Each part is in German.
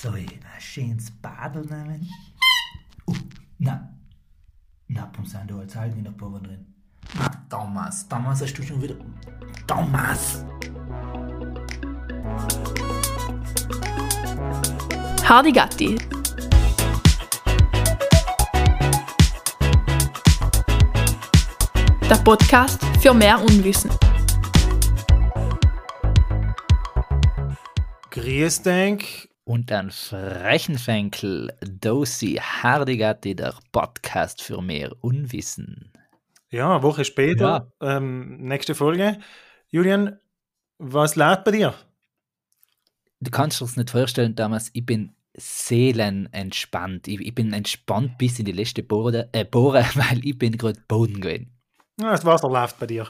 Soll ich ein schönes Badel nehmen? Uh, na. Na, da jetzt Algen in der Pulver drin? Na, Thomas, Thomas, hast du schon wieder... Thomas! Hardy Gatti. Der Podcast für mehr Unwissen. Grüß denk. Und ein frechen Fenkel, Dosi Hardigatti, der Podcast für mehr Unwissen. Ja, Woche später, ähm, nächste Folge. Julian, was lädt bei dir? Du kannst dir das nicht vorstellen, Thomas, ich bin seelenentspannt. Ich, ich bin entspannt bis in die letzte Bohre, äh, Bohre weil ich bin gerade Boden gewesen. Ja, das Wasser läuft bei dir.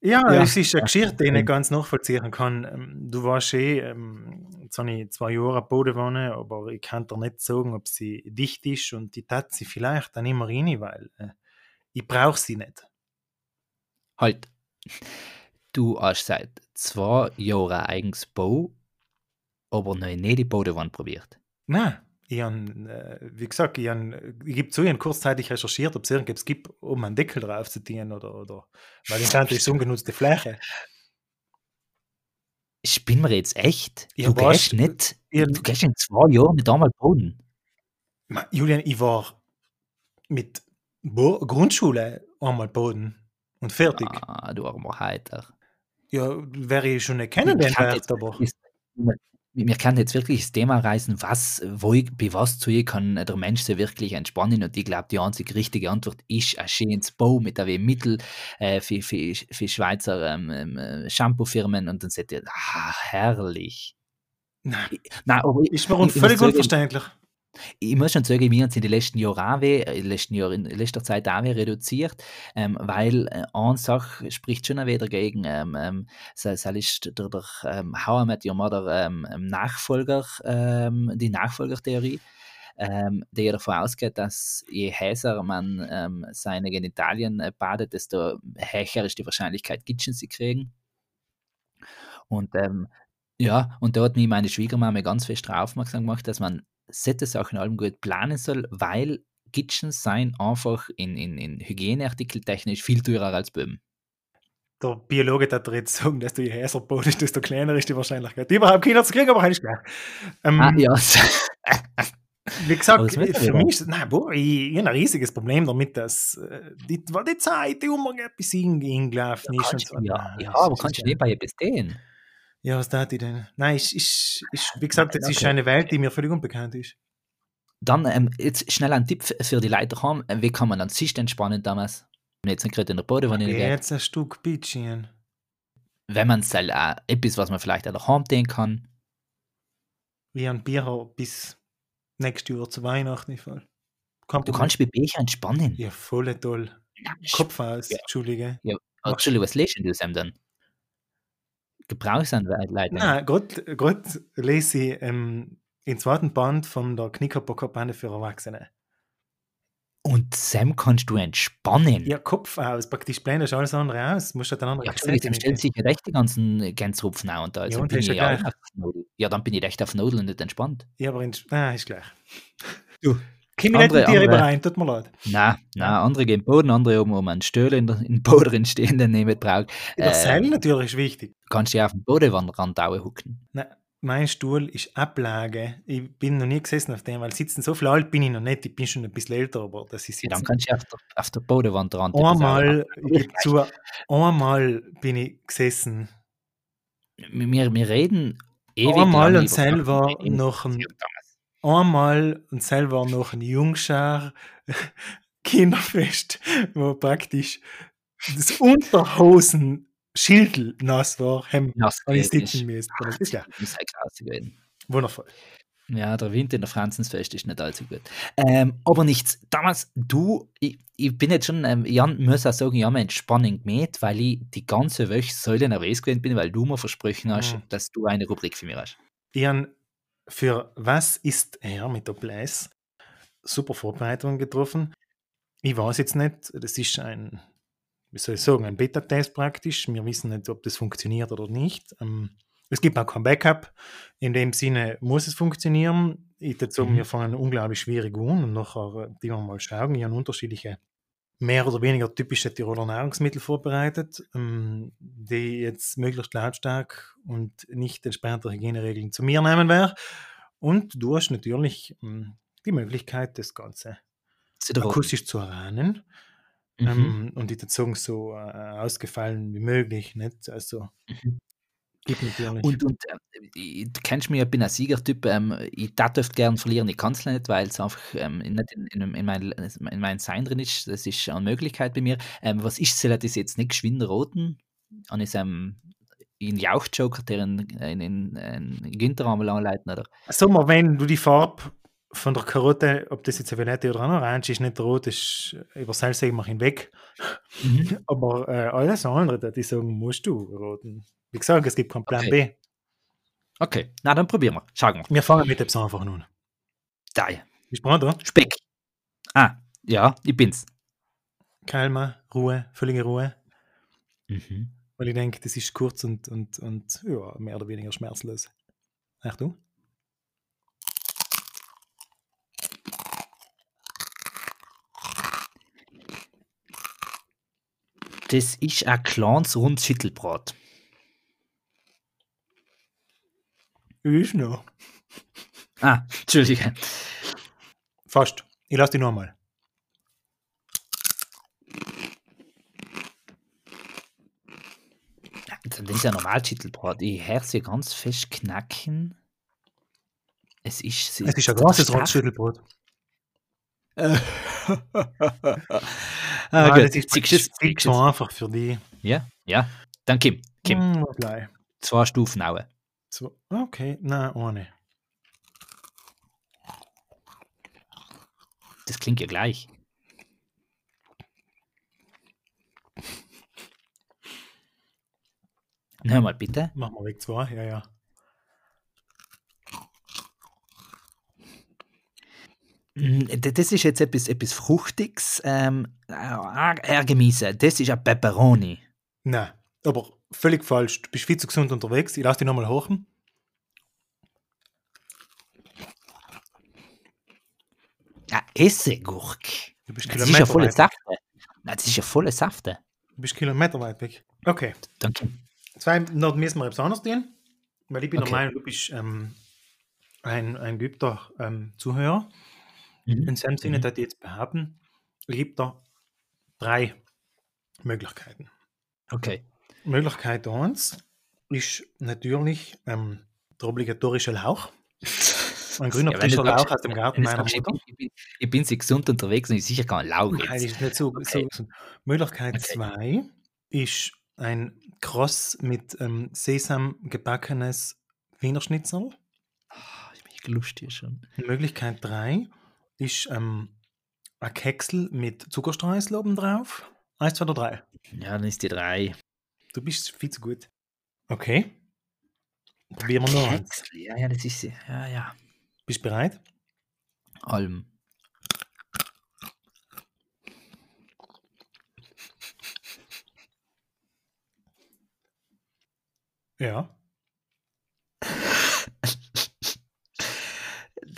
Ja, Ja. es ist eine. Geschichte, die ich nicht ganz nachvollziehen kann. Ähm, Du warst eh, ähm, jetzt habe ich zwei Jahre Bodenwanne, aber ich kann dir nicht sagen, ob sie dicht ist und die tat sie vielleicht dann immer rein, weil äh, ich brauche sie nicht. Halt, du hast seit zwei Jahren ein eigenes Bau, aber noch nicht die Bodenwand probiert. Nein, ich habe, äh, wie gesagt, ich, hab, ich gebe zu, ich habe kurzzeitig recherchiert, ob es irgendetwas gibt, um einen Deckel drauf zu tun oder, oder weil ich das ist ungenutzte Fläche. Spinnen wir jetzt echt? Ja, du gehst nicht, Ja. du gehst in zwei Jahren nicht einmal Boden. Julian, ich war mit Bo Grundschule einmal Boden und fertig. Ah, du armer Heiter. Ja, wäre ich schon kennengelernt, können jetzt aber wir können jetzt wirklich das Thema reißen, was, wo ich, bei was zu ihr kann der Mensch sich wirklich entspannen und ich glaube, die einzige richtige Antwort ist ein schönes Bau mit einem Mittel äh, für, für, für Schweizer ähm, ähm, äh, Shampoo-Firmen und dann sagt ihr, ah, herrlich. Nein, Nein, aber ich, ist mir völlig unverständlich. Ich muss schon sagen, wir haben es in den letzten Jahren auch, weh- in den letzten Jahren, in letzter Zeit auch weh reduziert, ähm, weil äh, eine Sache spricht schon auch wieder gegen, ähm, ähm, das, das ist der, der ähm, How I Met Your Mother ähm, ähm, Nachfolger, ähm, die Nachfolgertheorie, ähm, die ja davon ausgeht, dass je heißer man ähm, seine Genitalien äh, badet, desto höher ist die Wahrscheinlichkeit, Gitschen zu kriegen. Und ähm, ja, und da hat mich meine Schwiegermama ganz fest darauf aufmerksam gemacht, dass man solche Sachen allem gut planen soll, weil Kitchen sein einfach in, in, in Hygieneartikel technisch viel teurer als Böhmen. Der Biologe hat jetzt sagen, dass du je heißer bodest, desto kleiner ist die Wahrscheinlichkeit, überhaupt Kinder zu kriegen, aber ist gleich. Ähm, Ah, ja. Wie gesagt, für mich ist nein, boah, ich, ich habe ein riesiges Problem damit, dass äh, die, die Zeit, die immer etwas hingelaufen ist. und kannst, so. ja, aber ist kannst du ja- nebenbei etwas tun? Ja, was tat ich denn? Nein, ist, ist, ist, wie gesagt, es ist Okay. eine Welt, die mir völlig unbekannt ist. Dann ähm, jetzt schnell ein Tipp für die Leute haben. Wie kann man dann sich entspannen damals? Jetzt nicht gerade in der Bodenwanne geht. Jetzt ein Stück Bitchen. Wenn man es halt auch etwas, was man vielleicht auch daheim tun kann. Wie ein Bier bis nächstes Jahr zu Weihnachten. im Fall. Kein Du kannst bei Becher entspannen. Ja, voll toll. Ja, Kopf aus, Ja. Entschuldige. Oh, Entschuldigung, was lesen du Sam dann? Gebrauchsanleitung. Nein, gerade lese ich ähm, den zweiten Band von der Knickerbocker-Bande für Erwachsene. Und Sam kannst du entspannen. Ja, Kopf aus, praktisch blendest alles andere aus. Musst halt dann andere Ja, Entschuldigung, dann stellt sich ja echt die ganzen Gänserupfen an. Und da Ja, also und bin ich ja ja, auch auf Nudel. ja, dann bin ich echt auf Nudel und nicht entspannt. Ja, aber in, ah, ist gleich. Du, Komm ich nicht andere- mit dir überein, tut mir leid. Na, na, andere gehen Boden, andere oben um einen Stuhl in der in den Boden drin stehen, den nicht braucht. Der Ähm, Seil natürlich ist wichtig. Kannst du ja auf dem Bodenrand hucken. Nein, mein Stuhl ist Ablage. Ich bin noch nie gesessen auf dem, weil sitzen so viel alt bin ich noch nicht. Ich bin schon ein bisschen älter, aber das ist Ja, dann jetzt. kannst du auf der, auf der Bodenwand ran. Einmal, ich gebe zu, einmal bin ich gesessen. Wir, wir reden ewig Einmal und selber noch ein. Einmal und selber noch ein Jungschar Kinderfest, wo praktisch das Unterhosen Schildel nass war, Hemd, Nass gewesen ist. Das ist ja halt wundervoll. Ja, der Winter in der Franzensfest ist nicht allzu gut. Ähm, aber nichts. Damals, du, ich, ich bin jetzt schon, ähm, Jan, muss auch sagen, ich habe mir Entspannung gemäht, weil ich die ganze Woche so nervös gewesen bin, weil du mir versprochen hast, Mhm. dass du eine Rubrik für mich hast. Ich habe für Was ist er mit der Blaise super Vorbereitungen getroffen. Ich weiß jetzt nicht, das ist ein, wie soll ich sagen, ein Beta-Test praktisch. Wir wissen nicht, ob das funktioniert oder nicht. Ähm, Es gibt auch kein Backup. In dem Sinne muss es funktionieren. Ich sagen, Mhm. wir fangen unglaublich schwierig an und nachher, äh, die wir mal schauen. Ich habe unterschiedliche, mehr oder weniger typische Tiroler Nahrungsmittel vorbereitet, ähm, die jetzt möglichst lautstark und nicht entsprechend der Hygieneregeln zu mir nehmen wäre. Und du hast natürlich ähm, die Möglichkeit, das Ganze akustisch zu erahnen. Mhm. Ähm, und würde sagen, so äh, ausgefallen wie möglich. Nicht? Also, Mhm. Gibt natürlich. Und, und äh, ich- du kennst mich, ich bin ein Siegertyp. Ähm, ich darf oft gern verlieren, ich kann es nicht, weil es einfach ähm, nicht in, in, in, mein, in mein Sein drin ist. Das ist eine Möglichkeit bei mir. Ähm, was ist, soll das jetzt nicht geschwind roten? An ist ähm, in Jauchjoker, der in, in, in, in Günther einmal anleiten, oder? Mal, wenn du die Farbe von der Karotte, ob das jetzt eine Violette oder eine Orange ist, nicht rot ist, über Salzsegen mach ihn weg. Mhm. Aber äh, alles andere, die sagen, musst du roten. Wie gesagt, es gibt keinen Plan Okay. B. Okay, na dann probieren wir. Schauen wir. Wir fangen mit etwas einfach nun. Da, du bereit, oder? Speck. Ah, ja, ich bin's. Kalma, Ruhe, völlige Ruhe. Mhm. Weil ich denke, das ist kurz und, und, und ja, mehr oder weniger schmerzlos. Achtung. Das ist ein kleines rundes Schüttelbrot. Ist noch. Ah, Entschuldige. Fast. Ich lasse die nochmal. Das ist ja normal Schüttelbrot. Ich höre sie ganz fest knacken. Es ist, Es ist ein großes. Rotschüttelbrot. ah, Nein, das ist Siehst es? es? einfach für die. Ja, ja. Dann Kim. Kim. Hm, gleich. Zwei Stufen auch. So, okay, nein, ohne. Das klingt ja gleich. Nochmal bitte. Machen wir weg zwei, ja, ja. Mm, d- Das ist jetzt etwas, etwas Fruchtiges. Ähm, äh, Ärgemisse. Das ist ein Pepperoni. Nein, aber völlig falsch. Du bist viel zu gesund unterwegs. Ich lasse dich nochmal hochen. Ein Essiggurk. Du bist Das ist ja volle. Safte. Das ist ja volle Safte. Du bist kilometerweit weg. Okay, Danke. zwei, noch müssen wir etwas anderes tun. Weil ich bin Okay. der Meinung, du bist ähm, ein, ein geübter ähm, Zuhörer. Mhm. In seinem Sinne, Mhm. dass ich jetzt behaupten, gibt da drei Möglichkeiten. Okay. Möglichkeit 1 ist natürlich ähm, der obligatorische Lauch. Ein grüner Ja, frischer Lauch aus dem Garten meiner sagst, ich, Mutter. bin, ich, bin, ich bin sehr gesund unterwegs und ich sicher kein Lauch Nein, jetzt. ist nicht so. Okay. so. Möglichkeit Okay. 2 ist ein Cross mit ähm, Sesam gebackenes Wiener Schnitzel. Ah, Ich bin lustig schon. Möglichkeit 3 ist ähm, ein Keksel mit Zuckerstreusel oben drauf. Eins, zwei oder drei. Ja, dann ist die drei. Du bist viel zu gut. Okay. Probieren wir noch eins. Ja, ja, das ist sie. Ja, ja. Bist du bereit? Alm. Ja.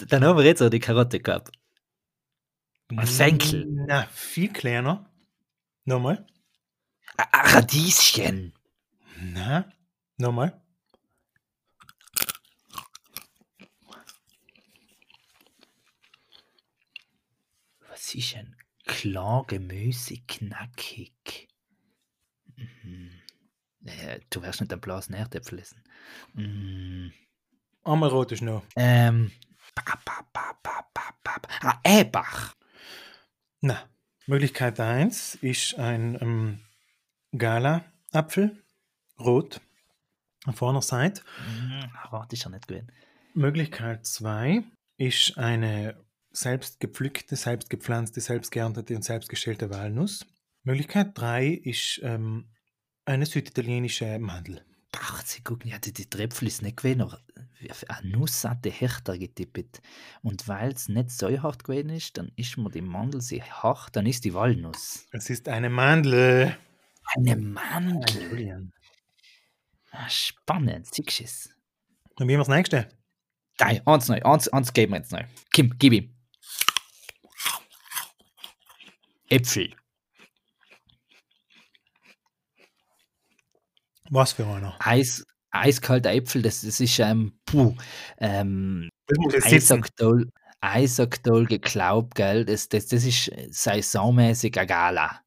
Dann haben wir jetzt auch die Karotte gehabt. Ein Fenkel. Na, viel kleiner. Nochmal. Ein Radieschen. Na, nochmal. Was ist ein klar Gemüse knackig? Mhm. Äh, du wirst nicht ein blasen Erdäpfel essen. Mhm. Einmal rot ist noch. Ähm. Ba, ba, ba, ba, ba, ba. Ah, Ebach. Na, Möglichkeit 1 ist ein ähm, Gala-Apfel. Rot. Auf vorne Seite. Mhm. Warte, ist ja nicht gewesen. Möglichkeit 2 ist eine selbst gepflückte, selbst gepflanzte, selbst geerntete und selbst gestellte Walnuss. Möglichkeit 3 ist ähm, eine süditalienische Mandel. Ach, sie gucken, ja, die, die Tröpfel ist nicht gewesen, aber eine Nuss hat der Hechter getippt. Und weil es nicht so hart gewesen ist, dann ist mir die Mandel sehr hart, dann ist die Walnuss. Es ist eine Mandel. Eine Mandel. Ah, Spannend, siehst du es? Dann wie wir das nächste. Geil, eins neu, eins, eins geben wir jetzt neu. Kim, gib ihm. Äpfel. Was für einer? Eis, eiskalte Äpfel, das, das ist ähm, puh, ähm, Das sitzen. Eisaktuell, Eisaktuell geglaubt, gell? Das, das, das ist saisonmäßig eine Gala.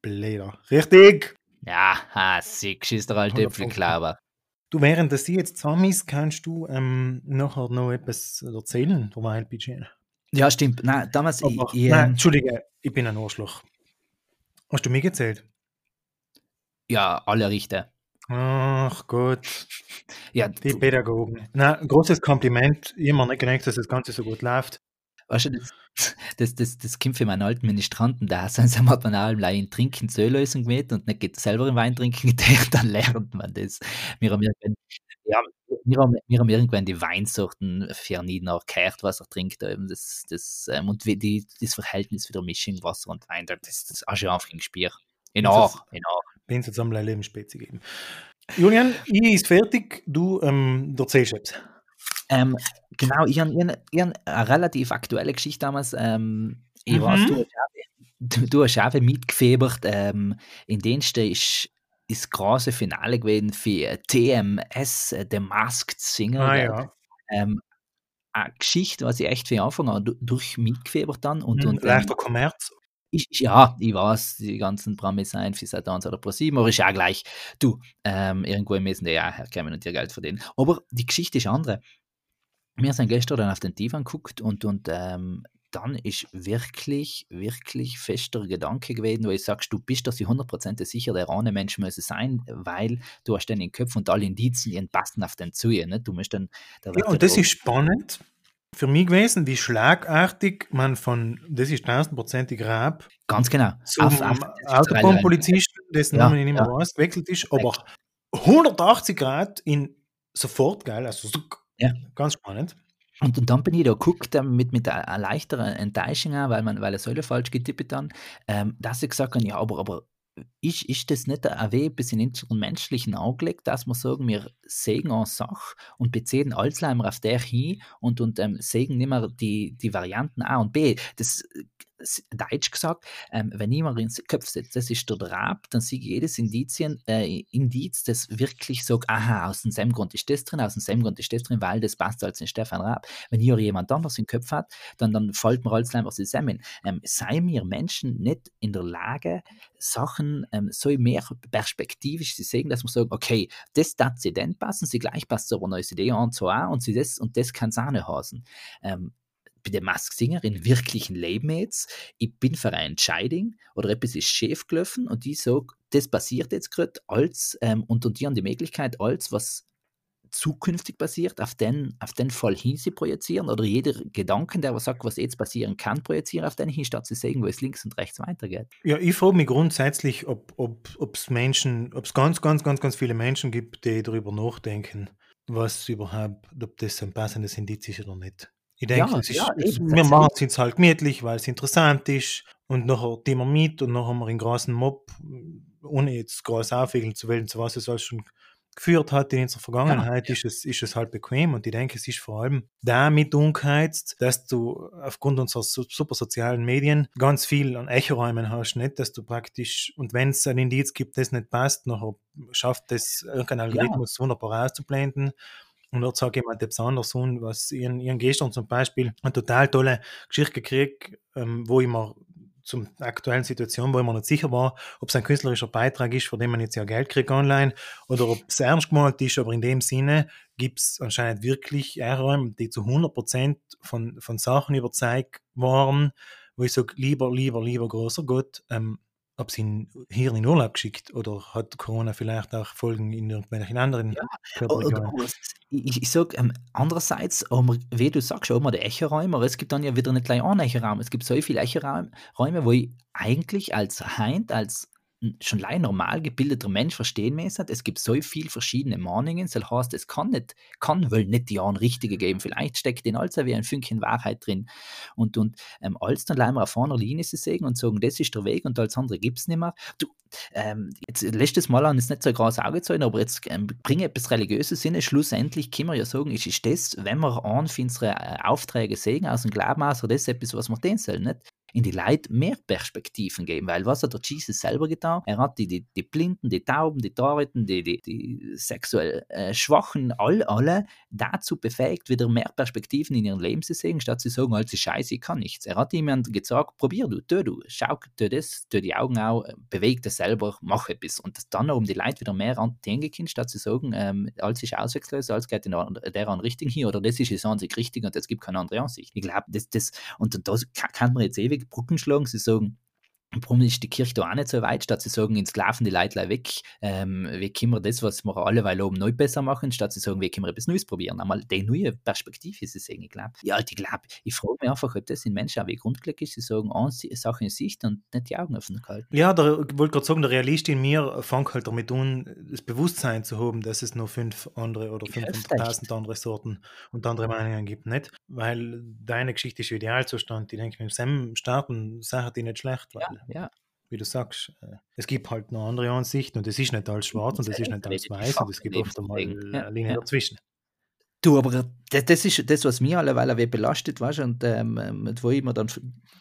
Bläder. Richtig! Ja, ha, sick, ist der alte 100 Äpfelklauber. Du, während dass sie jetzt zusammen ist, kannst du ähm, nachher noch etwas erzählen, der Wildbudget. Ja, stimmt. Nein, damals, ich, Aber, ich, nein, ähm, Entschuldige, ich bin ein Arschloch. Hast du mir gezählt? ja, alle Richter. Ach Gott, Ja, die Pädagogen. Na, großes Kompliment. Ich mir nicht gedacht, dass das Ganze so gut läuft. weißt du, das, das, das, das kommt für meinen alten Ministranten da. Sonst hat man auch in Trinken Zöllösung gemäht und nicht geht selber im Wein trinken gedacht, dann lernt man das. Wir haben irgendwann, ja, wir haben, wir haben irgendwann die Weinsorten für nie nachgehört, was er trinkt. Eben das, das, ähm, und die, das Verhältnis für der Mischung Wasser und Wein, das, das ist auch schon einfach ein Spiel. In in Ach. Bin jetzt am Lebensspezi geben. Julian, ich ist fertig. Du ähm, erzählst etwas. Ähm, genau, ich habe hab eine relativ aktuelle Geschichte damals. Ähm, ich Mhm. weiß, du, hast auch- du, du hast auch mitgefebert. Ähm, in den ist das große Finale gewesen für TMS, äh, The Masked Singer. Ah ja. ähm, eine Geschichte, was ich echt von Anfang an du- durch mitgefebert dann. Und, Mhm, und Leichter Kommerz. Ich, ich- ja, ich weiß, die ganzen Promis sein für 1 oder pro 7, aber ist ja gleich. Du, ähm, irgendwo müssen die ja herkommen und ihr Geld verdienen. Aber die Geschichte ist andere. Wir sind gestern dann auf den Divan geguckt und, und ähm, dann ist wirklich, wirklich fester Gedanke gewesen, wo ich sagst, du bist dir 100% sicher, der eine Mensch muss sein, weil du hast dann den Kopf und alle Indizien passen auf den zu. Nicht? Du musst dann, da Ja, und das ist spannend für mich gewesen, wie schlagartig man von, das ist tausendprozentig Rab, ganz genau. zum Autobahnpolizisten, dessen Ja, Namen ich nicht mehr ja. weiß, gewechselt ist, aber 180 Grad in sofort geil, also so, Ja. ganz spannend. Und, und dann bin ich da geguckt ähm, mit, mit einer leichteren Enttäuschung, weil man weil er Säule falsch getippt dann, ähm, dass ich gesagt habe, ja, aber, aber ist, ist das nicht ein Weg bis in unseren menschlichen Anblick, dass wir sagen, wir sägen eine Sache und beziehen Alzheimer auf der hin und, und ähm, sägen nicht mehr die, die Varianten A und B. Das, das Deutsch gesagt, ähm, wenn mir ins Kopf setze, das ist der Drab, dann sehe ich jedes Indizien, äh, Indiz, das wirklich sagt, aha, aus dem Grund ist das drin, aus dem Grund ist das drin, weil das passt als in Stefan Raab. Wenn hier jemand anders im Kopf hat, dann, dann fällt mir alles einfach zusammen. Ähm, seien wir Menschen nicht in der Lage, Sachen ähm, so mehr perspektivisch zu sehen, dass wir sagen, okay, das darf sie dann passen, sie gleich passt so eine neue Idee an, so auch, und sie das und das kann nicht heißen. Ähm, bei der Mask Singer in wirklichen Leben jetzt, ich bin für eine Entscheidung oder etwas ist schief gelaufen und ich sage, das passiert jetzt gerade als, ähm, und, und die haben die Möglichkeit, als was zukünftig passiert, auf den, auf den Fall hin sie projizieren oder jeder Gedanken, der was sagt, was jetzt passieren kann, projizieren auf den hin, statt zu sehen, wo es links und rechts weitergeht. Ja, ich frage mich grundsätzlich, ob es ob, Menschen, ob es ganz, ganz, ganz, ganz viele Menschen gibt, die darüber nachdenken, was überhaupt, ob das ein passendes Indiz ist oder nicht. Ich denke, Ja, es ist, ja, es, eben, wir machen es jetzt halt gemütlich, weil es interessant ist. Und nachher gehen wir mit und nachher haben wir einen großen Mob, ohne jetzt groß aufwählen zu wollen, zu was es alles schon geführt hat in unserer Vergangenheit, ist, es, ist es halt bequem. Und ich denke, es ist vor allem damit umgeheizt, dass du aufgrund unserer su- super sozialen Medien ganz viel an Echoräumen hast, nicht, dass du praktisch, und wenn es ein Indiz gibt, das nicht passt, nachher schafft das irgendein Algorithmus wunderbar auszublenden. Und dort sagt jemand etwas anderes an, was ihren, ihren gestern zum Beispiel eine total tolle Geschichte gekriegt, ähm, wo ich mir zum aktuellen Situation, wo ich mir nicht sicher war, ob es ein künstlerischer Beitrag ist, für den man jetzt ja Geld kriegt online, oder ob es ernst gemalt ist, aber in dem Sinne gibt es anscheinend wirklich Räume, die zu 100% von, von Sachen überzeugt waren, wo ich sage, lieber, lieber, lieber großer Gott, ähm, ob sie ihn hier in Urlaub geschickt oder hat Corona vielleicht auch Folgen in irgendwelchen anderen Ja, Körperregionen? Ich, ich sage, ähm, andererseits, haben wir, wie du sagst, haben wir die Echoräume, aber es gibt dann ja wieder nicht gleich einen Echoraum. Es gibt so viele Echoräume, wo ich eigentlich als Heint, als schon allein normal gebildeter Mensch verstehen müssen. Es gibt so viele verschiedene Meinungen. Das heißt, es kann nicht, kann wohl nicht die einen richtige geben. Vielleicht steckt in alles wie ein Fünkchen Wahrheit drin. Und, und ähm, alles dann leider auf einer Linie zu sehen und sagen, das ist der Weg und alles andere gibt es nicht mehr. Du, ähm, jetzt letztes Mal an ist nicht so ein großes Auge zu aber jetzt ähm, bringe etwas religiöses Sinne. Schlussendlich können wir ja sagen, ist, ist das, wenn wir an unsere äh, Aufträge sehen, aus dem Glauben aus, das ist etwas, was wir den sollen, nicht? In die Leute mehr Perspektiven geben, weil was hat der Jesus selber getan? Er hat die, die, die Blinden, die Tauben, die Toriten, die, die, die sexuell äh, Schwachen, all, alle dazu befähigt, wieder mehr Perspektiven in ihrem Leben zu sehen, statt zu sagen, als Scheiße, ich kann nichts. Er hat jemand gesagt, probier du, tu du, schau, tu das, tu die Augen auch, beweg das selber, mach etwas. Und das dann, um die Leute wieder mehr an den können, statt zu sagen, ähm, alles ist auswechsellos, alles geht in der, an Richtung hier oder das ist jetzt an sich richtig und es gibt keine andere Ansicht. Ich glaube, das, das, und das kann man jetzt ewig Brücken schlagen. Sie sagen, Warum ist die Kirche da auch nicht so weit, statt sie sagen, ins laufen die Leute weg, ähm, wie können wir das, was wir alle weil oben neu besser machen, statt sie sagen, wie können wir etwas Neues probieren. Einmal die neue Perspektive ist es ich glaube. Ja, ich glaube, ich frage mich einfach, ob das in Menschen auch wie grundlegend ist, sie sagen, eine Sache in Sicht und nicht die Augen offen halten. Ja, da wollte gerade sagen, der Realist in mir fängt halt damit an, das Bewusstsein zu haben, dass es nur fünf andere oder 500.000 andere Sorten und andere Meinungen gibt, nicht? Weil deine Geschichte ist Idealzustand. Ich denke, mit dem starten Sachen die nicht schlecht, weil ja ja. Wie du sagst, äh, es gibt halt noch andere Ansichten und es ist nicht alles schwarz und es ist nicht alles weiß und es gibt oft einmal eine Linie dazwischen. Du, aber das, das, ist das, was mir alleweil belastet, weißt und ähm, wo ich mir dann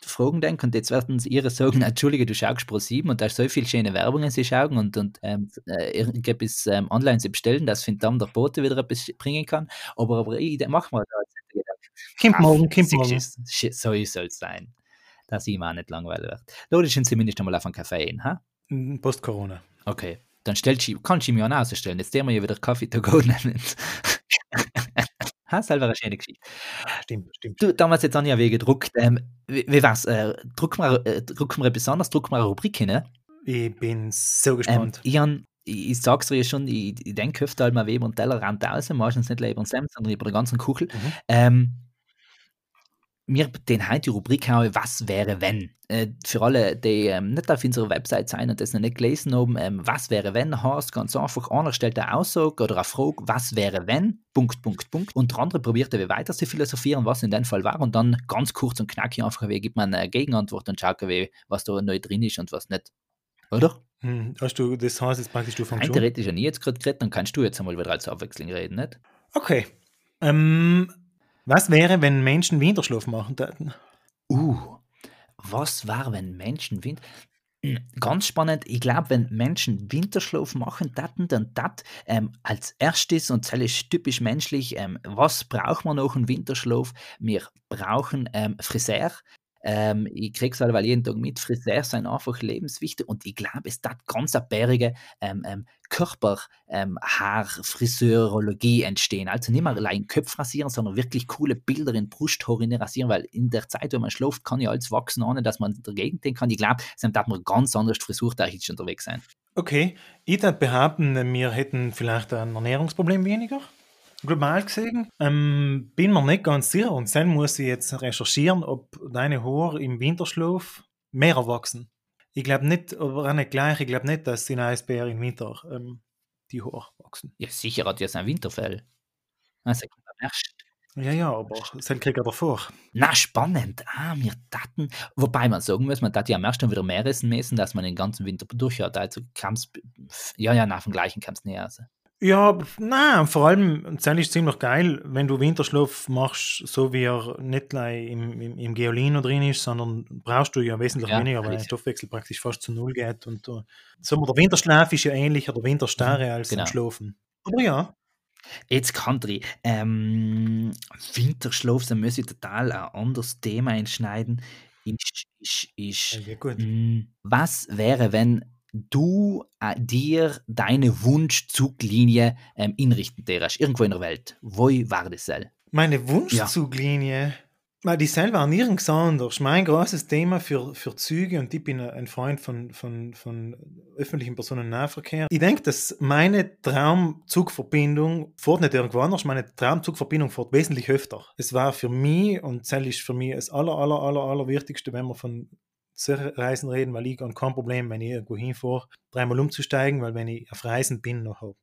Fragen denke, und jetzt werden sie ihre sagen, Entschuldige, du schaust Pro 7 und da ist so viel schöne Werbung, sie schauen und, und ähm, äh, irgendetwas ähm, online sie bestellen, dass dann der Bote wieder etwas bringen kann. Aber, aber ich mache mal da Kommt morgen, kommt morgen. So soll es sein dass ihm auch nicht langweilig wird. Logisch zumindest einmal auf einen Kaffee hin, ha? Mm, Post-Corona. Okay. Dann stellt sie, kannst du ja auch ausstellen. Jetzt der wir ja wieder Kaffee to go nennen. ha, selber eine schöne Geschichte. Stimmt, stimmt. Du, damals jetzt Anja wegen gedruckt. Ähm, wie, wie war's? Äh, drucken wir, äh, drucken wir besonders, drucken wir eine Rubrik hin, ne? Ich bin so gespannt. Ähm, ich, han, ich, ich sag's dir ja schon, ich, ich denke öfter halt mal über den Tellerrand raus, meistens nicht über den Sam, sondern über den ganzen Kuchel. Mhm. Ähm, mir den heute die Rubrik habe, was wäre wenn? Äh, für alle, die ähm, nicht auf unserer Website sein und das noch nicht gelesen haben, ähm, was wäre wenn, heißt ganz einfach, einer stellt eine Aussage oder eine Frage, was wäre wenn, Punkt, Punkt, Punkt, und der andere probiert wie weiter zu philosophieren, was in dem Fall war und dann ganz kurz und knackig einfach, wie gibt man eine Gegenantwort und schaut, wie, was da neu drin ist und was nicht. Oder? Hm, hast du, das heißt jetzt praktisch, du fängst Rein theoretisch ja nie jetzt gerade geredet, dann kannst du jetzt einmal wieder als Abwechslung reden, nicht? Okay. Ähm, was wäre, wenn Menschen Winterschlaf machen würden? Uh, was wäre, wenn Menschen Winter... Hm, ganz spannend, ich glaube, wenn Menschen Winterschlaf machen würden, dann das ähm, als erstes, und das ist typisch menschlich, ähm, was braucht man noch im Winterschlaf? Wir brauchen ähm, Friseur, ähm, ich kriege es halt jeden Tag mit, Friseur sind einfach lebenswichtig und ich glaube, es hat ganz eine bärige ähm, ähm, Körperhaarfriseurologie ähm, entstehen. Also nicht mehr allein Köpfe rasieren, sondern wirklich coole Bilder in Brusthaar rasieren, weil in der Zeit, wenn man schläft, kann ja alles wachsen, ohne dass man dagegen denken kann. Ich glaube, dann darf man ganz anders frisurtechnisch unterwegs sein. Okay, ich würde behaupten, wir hätten vielleicht ein Ernährungsproblem weniger global gesehen. Ähm, bin mir nicht ganz sicher und dann muss ich jetzt recherchieren, ob deine Haare im Winterschlaf mehr erwachsen. Ich glaube nicht, aber auch nicht gleich, ich glaube nicht, dass in Eisbär im Winter ähm, die Haare wachsen. Ja, sicher hat er sein Winterfell. Also, ja, ja, aber das kriegt er davor. Na, spannend. Ah, wir daten. Wobei man sagen muss, man hat ja am ersten wieder mehr essen müssen, dass man den ganzen Winter durch hat. Also kam es, ja, ja, nach dem gleichen kam es näher. Also. Ja, nein, vor allem, es ist ziemlich geil, wenn du Winterschlaf machst, so wie er nicht im, im, im Geolino drin ist, sondern brauchst du ja wesentlich ja, weniger, weil der Stoffwechsel praktisch fast zu Null geht. Und uh, so, der Winterschlaf ist ja ähnlicher der Winterstarre mhm, als genau. Schlafen. Aber ja. Jetzt Country. Ähm, Winterschlaf, da muss ich total ein anderes Thema entschneiden. Ist, ist, ist, ja, hm, was wäre, wenn du äh, dir deine Wunschzuglinie ähm, inrichten darfst, irgendwo in der Welt. Wo war das? Soll? Meine Wunschzuglinie? Ja. Die selber an nirgends anders. Mein großes Thema für, für Züge, und ich bin ein Freund von, von, von öffentlichen Personennahverkehr. Ich denke, dass meine Traumzugverbindung fährt nicht irgendwo anders, meine Traumzugverbindung fährt wesentlich öfter. Es war für mich, und das ist für mich das aller, aller, aller, aller Wichtigste, wenn man von solche Reisen reden, weil ich habe kein Problem, wenn ich irgendwo hinfahre, dreimal umzusteigen, weil wenn ich auf Reisen bin, nachher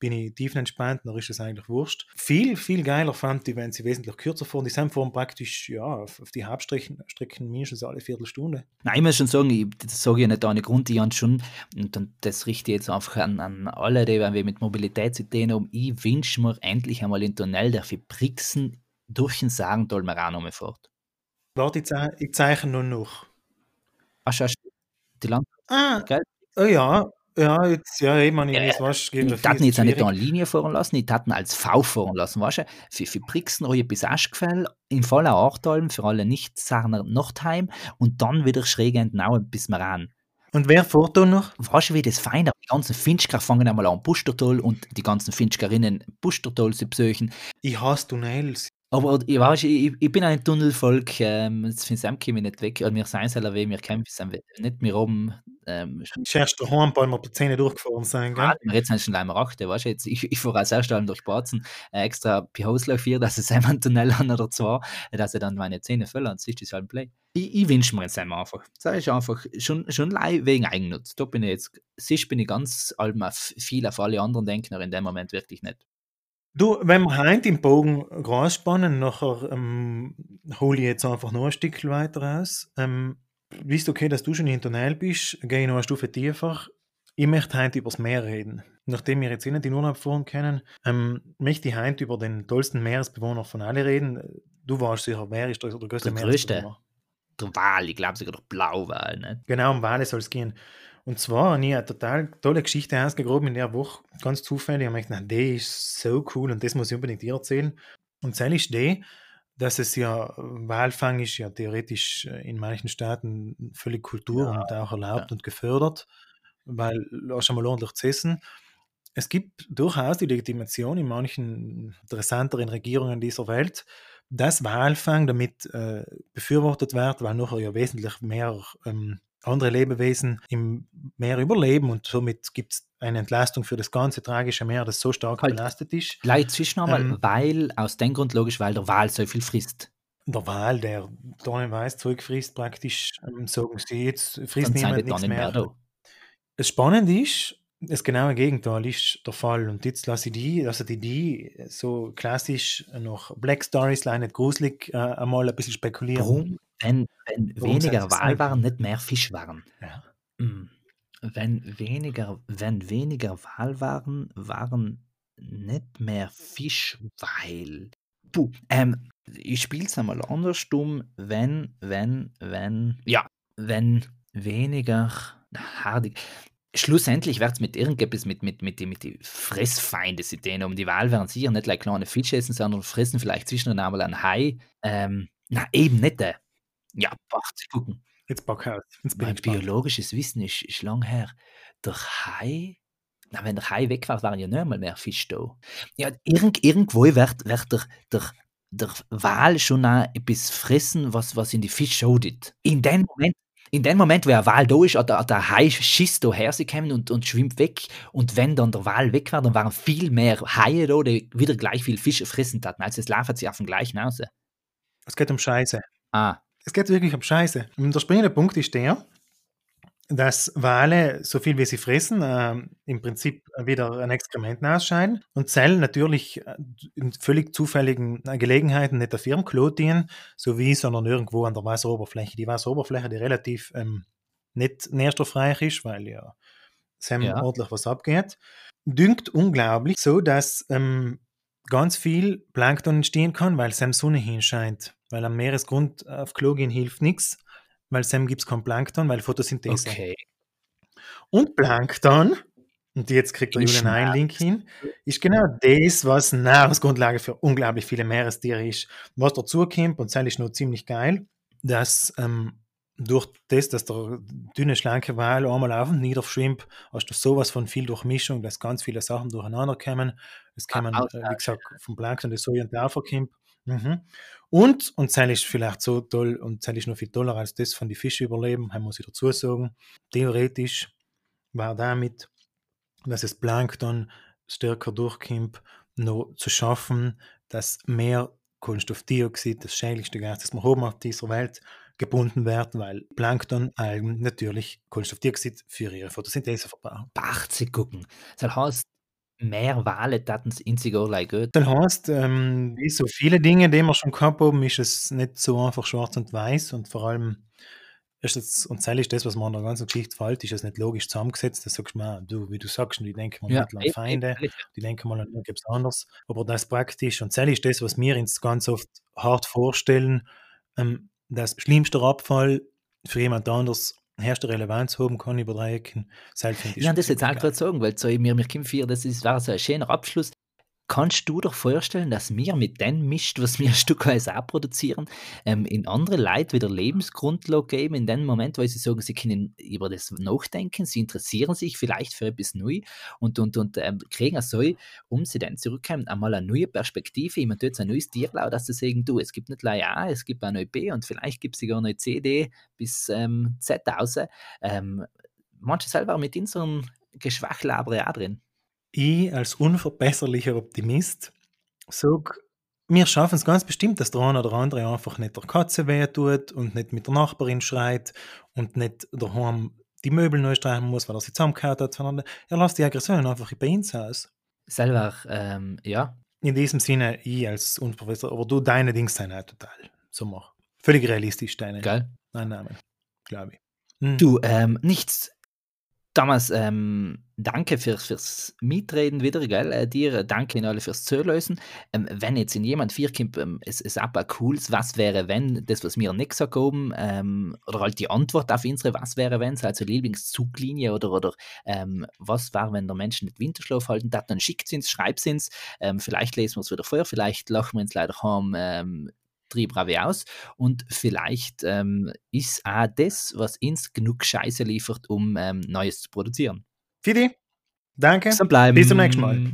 bin ich tiefenentspannt, dann ist das eigentlich wurscht. Viel, viel geiler fand ich, wenn sie wesentlich kürzer fahren. Die sind fahren praktisch ja, auf, auf die Hauptstrecken Strecken mindestens alle Viertelstunde. Nein, ich muss schon sagen, ich, das sage ich nicht ohne Grund, ich habe schon, und dann, das richte ich jetzt einfach an, an alle, die wenn wir mit Mobilität zu tun haben, ich wünsche mir endlich einmal in Tunnel, der für Brixen durch den noch mal fährt. Warte, ich, zei ich zeichne nur noch. Ach, schau, die Land Ah, Gell? oh ja, ja, jetzt, ja, ich meine, Ja, ich weiß, Ich geographie taten ist jetzt auch nicht an Linie fahren lassen, ich taten als V fahren lassen, weißt du? Für, für Brixen habe ich bis Aschgefell, in voller Achtalm, für alle Nicht-Sarner Nordheim und dann wieder schräg entnau bis Maran. Und wer fährt da noch? Weißt du, wie das fein? Die ganzen Finchker fangen einmal an Pustertal und die ganzen Finchkerinnen Pustertal zu besuchen. Ich hasse Tunnels. Aber ich, weißt, ich, ich bin ein Tunnelvolk, ähm, das von Sam komme ich nicht weg. Also wir sind selber weh, wir kämpfen nicht mehr oben. Ähm, Scherst daheim, weil wir die Zähne durchgefahren sind, gell? Ah, jetzt sind schon einmal achte, weißt du, jetzt, ich, ich fahre sehr schnell durch Batzen, äh, extra per Hauslauf hier, dass es einmal einen Tunnel haben oder zwei, äh, dass ich dann meine Zähne füllen und siehst, das ist halt ein Play. Ich, ich wünsche mir jetzt einmal einfach, das ist einfach schon, schon wegen Eigennutz. Da bin ich jetzt, siehst, bin ich ganz allem auf, viel auf alle anderen denken, aber in dem Moment wirklich nicht. Du, wenn wir heute im Bogen Gras spannen, nachher ähm, hole ich jetzt einfach noch ein Stück weiter raus. Ähm, wisst okay, dass du schon in Tunnel bist, gehe ich noch eine Stufe tiefer. Ich möchte heute über das Meer reden. Nachdem wir jetzt eh nicht in Urlaub fahren können, ähm, möchte ich heute über den tollsten Meeresbewohner von allen reden. Du weißt sicher, wer ist der, der größte Der größte? Meeresbewohner? Der Wal, ich glaube sogar der Blauwal, nicht? Genau, um Wale soll es gehen. Und zwar habe ich eine total tolle Geschichte ausgegraben in der Woche, ganz zufällig. Ich habe gedacht, die ist so cool und das muss ich unbedingt dir erzählen. Und das ist die, dass es ja, Walfang ist ja theoretisch äh, in manchen Staaten völlig Kultur Ja, und auch erlaubt ja. und gefördert, weil hast schon mal ordentlich zu essen. Es gibt durchaus die Legitimation in manchen interessanteren Regierungen dieser Welt, dass Walfang damit äh, befürwortet wird, weil nachher ja wesentlich mehr ähm, andere Lebewesen im Meer überleben und somit gibt es eine Entlastung für das ganze tragische Meer, das so stark Halt. belastet ist. Gleich zwischen einmal, Ähm, weil, aus dem Grund logisch, weil der Wal so viel frisst. Der Wal, der tonnenweise Zeug frisst, praktisch, ähm, sagen sie, jetzt Dann frisst sind niemand nichts dann nicht mehr mehr. da. Das Spannende ist, das genaue Gegenteil ist der Fall. Und jetzt lasse ich die, also die, die so klassisch noch Black Stories, leider gruselig, äh, einmal ein bisschen spekulieren. Warum, wenn, wenn Warum weniger Wal sein? waren, nicht mehr Fisch waren? Ja. Mm. Wenn weniger, wenn weniger Wal waren, waren nicht mehr Fisch, weil. Puh, ähm, ich spiele es einmal andersrum. Wenn, wenn, wenn. Ja, wenn weniger. Hardig. Schlussendlich wird es mit irgendetwas mit, mit, mit, mit die Fressfeinde sie denen um die Wahl werden sicher nicht like kleine Fische essen, sondern fressen vielleicht zwischendurch einmal ein Hai. Ähm, na, eben nicht. Äh. Ja, sie gucken. Jetzt pack aus. Jetzt Mein biologisches Wissen ist, ist lang her. Der Hai, na, wenn der Hai weg war, waren ja nicht einmal mehr Fisch da. Ja, irgend, irgendwo wird, wird der, der, der Wal schon auch etwas fressen, was, was in die Fisch schaut. In dem Moment, in dem Moment, wo ein Wal da ist, hat der, der Hai Schiss da hergekommen und, und schwimmt weg. Und wenn dann der Wal weg war, dann waren viel mehr Haie da, die wieder gleich viel Fisch fressen hatten. Also es laufen sie auf den gleichen aus. Es geht um Scheiße. Ah, Es geht wirklich um Scheiße. Und der springende Punkt ist der, dass Wale, so viel wie sie fressen, ähm, im Prinzip wieder ein Exkrement ausscheiden und Zellen natürlich äh, in völlig zufälligen äh, Gelegenheiten nicht der Firmenklo dienen, sowie, sondern irgendwo an der Wasseroberfläche. Die Wasseroberfläche, die relativ ähm, nicht nährstoffreich ist, weil ja Sam Ja. ordentlich was abgeht, dünkt unglaublich, so dass ähm, ganz viel Plankton entstehen kann, weil Sam Sonne hinscheint. Weil am Meeresgrund auf Klo gehen hilft nichts, weil Sam gibt es kein Plankton, weil Photosynthese. okay. Und Plankton, und jetzt kriegt der In Julian einen Link hin, ist genau das, was Nahrungsgrundlage für unglaublich viele Meerestiere ist. Was dazu kommt, und das ist noch ziemlich geil, dass ähm, durch das, dass der dünne, schlanke Wal einmal auf und nieder schwimmt, hast du sowas von viel Durchmischung, dass ganz viele Sachen durcheinander kommen. Es kommen, Ah, äh, wie gesagt, vom Plankton das Soja und der kommt. Mhm. Und, und das ist vielleicht so toll, und das ist noch viel toller als das von den Fischen überleben, muss ich dazu sagen. Theoretisch war damit, dass das Plankton stärker durchkommt, noch zu schaffen, dass mehr Kohlenstoffdioxid, das schädlichste Gas, das wir haben auf dieser Welt, gebunden wird, weil Plankton Algen natürlich Kohlenstoffdioxid für ihre Photosynthese verbrauchen. Bach zu gucken. Das heißt, mehr Wale taten es in sich auch gut. Das heißt, ähm, wie so viele Dinge, die wir schon gehabt haben, ist es nicht so einfach schwarz und weiß und vor allem ist das, und das ist das, was man an der ganzen Geschichte fällt, ist es nicht logisch zusammengesetzt. Da sagst du mal, du, wie du sagst, die denken mal Ja, nicht an Feinde, die denken mal an irgendwas anderes. Aber das praktisch, und das ist das, was wir uns ganz oft hart vorstellen, ähm, das schlimmste Abfall für jemand anderes erste Relevanz haben kann über drei Ecken. Selbst Ja, das jetzt auch gerade sagen, weil so, mir, mir kommt vier, das ist, war so ein schöner Abschluss. Kannst du dir vorstellen, dass wir mit dem Mist, was wir ein Stück weit auch produzieren, ähm, in andere Leute wieder Lebensgrundlage geben, in dem Moment, wo sie sagen, sie können über das nachdenken, sie interessieren sich vielleicht für etwas neu und, und, und ähm, kriegen so, um sie dann zurückkommen, einmal eine neue Perspektive, jemand tut ein neues Tierlau, dass sie sagen, du, es gibt nicht gleich A, es gibt auch eine B und vielleicht gibt es sogar eine C, D bis ähm, Z raus. Ähm, manche selber mit unserem Geschwachlaber auch drin. Ich als unverbesserlicher Optimist sage, wir schaffen es ganz bestimmt, dass der eine oder andere einfach nicht der Katze weh tut und nicht mit der Nachbarin schreit und nicht daheim die Möbel neu streichen muss, weil er sie zusammengehört hat, sondern er lässt die Aggression einfach bei uns aus. Selber, ähm, ja, In diesem Sinne, ich als Unprofessor, aber du, deine Dings sind auch total. So mach. Völlig realistisch, deine geil. Annahmen, glaube ich. Hm. Du, ähm, nichts. Thomas, ähm, danke für, fürs Mitreden wieder, gell? Äh, dir äh, danke in alle fürs Zuhören. Ähm, wenn jetzt in jemand vier kommt, ähm, es ist aber cooles, was wäre, wenn, das, was wir nicht gesagt haben, ähm, oder halt die Antwort auf unsere Was wäre, wenn, also Lieblingszuglinie oder, oder ähm, was war, wenn der Mensch nicht Winterschlaf halten darf, dann schickt es uns, schreibt es uns. Ähm, vielleicht lesen wir es wieder vor, vielleicht lachen wir uns leider heim drei Brave aus und vielleicht ähm, ist auch das, was uns genug Scheiße liefert, um ähm, Neues zu produzieren. Fidi, danke. So bleiben. Bis zum nächsten Mal.